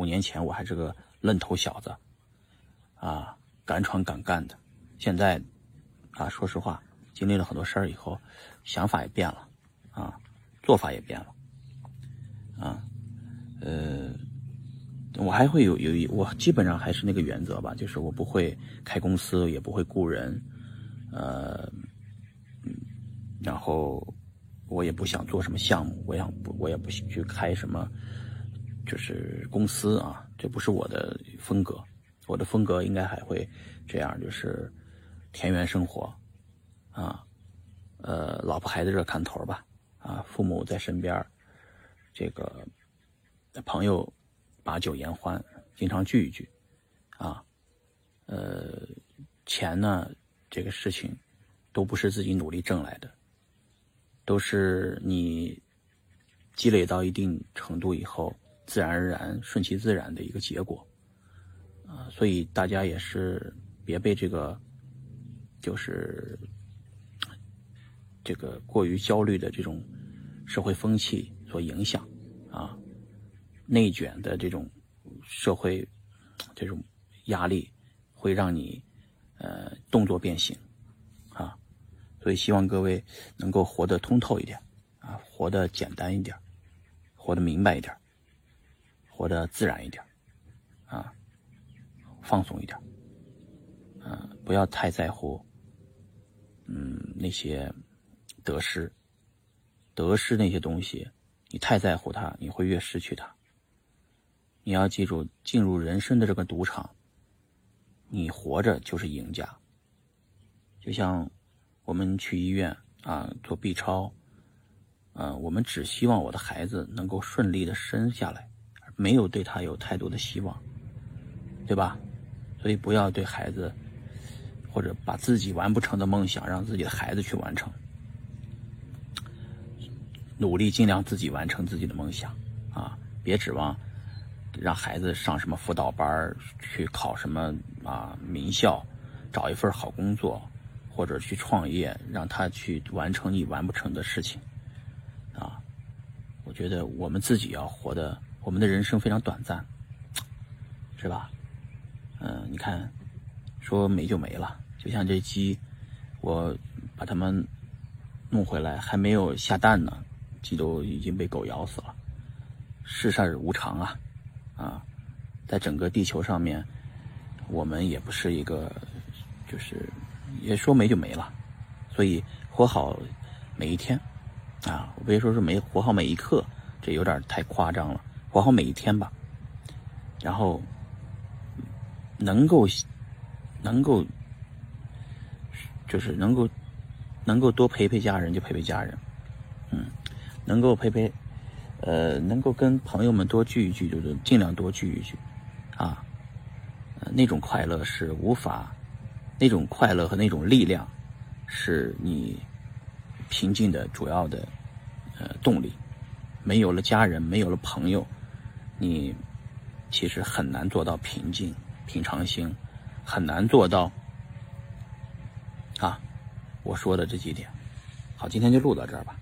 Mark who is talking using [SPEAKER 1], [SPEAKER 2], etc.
[SPEAKER 1] 五年前我还是个愣头小子，啊，敢闯敢干的。现在，啊，说实话，经历了很多事儿以后，想法也变了，啊，做法也变了，啊，呃，我还会有有一，我基本上还是那个原则吧，就是我不会开公司，也不会雇人，呃，嗯然后我也不想做什么项目，我想，我也不去开什么，就是公司啊，这不是我的风格，我的风格应该还会这样，就是。田园生活，啊，呃，老婆孩子热看头吧，啊，父母在身边，这个朋友把酒言欢，经常聚一聚，啊，呃，钱呢，这个事情都不是自己努力挣来的，都是你积累到一定程度以后，自然而然、顺其自然的一个结果，啊，所以大家也是别被这个。就是这个过于焦虑的这种社会风气所影响啊，内卷的这种社会这种压力会让你呃动作变形啊，所以希望各位能够活得通透一点啊，活得简单一点，活得明白一点，活得自然一点啊，放松一点，嗯，不要太在乎。嗯，那些得失，得失那些东西，你太在乎它，你会越失去它。你要记住，进入人生的这个赌场，你活着就是赢家。就像我们去医院啊做 B 超，嗯，我们只希望我的孩子能够顺利的生下来，没有对他有太多的希望，对吧？所以不要对孩子。或者把自己完不成的梦想让自己的孩子去完成，努力尽量自己完成自己的梦想啊！别指望让孩子上什么辅导班去考什么啊名校，找一份好工作，或者去创业，让他去完成你完不成的事情啊！我觉得我们自己要活的，我们的人生非常短暂，是吧？嗯，你看。说没就没了，就像这鸡，我把它们弄回来，还没有下蛋呢，鸡都已经被狗咬死了。世事无常啊，啊，在整个地球上面，我们也不是一个，就是也说没就没了，所以活好每一天啊，我别说是没活好每一刻，这有点太夸张了，活好每一天吧，然后能够。能够，就是能够，能够多陪陪家人就陪陪家人，嗯，能够陪陪，呃，能够跟朋友们多聚一聚就是尽量多聚一聚，啊，那种快乐是无法，那种快乐和那种力量，是你平静的主要的呃动力。没有了家人，没有了朋友，你其实很难做到平静、平常心。很难做到啊！我说的这几点，好，今天就录到这儿吧。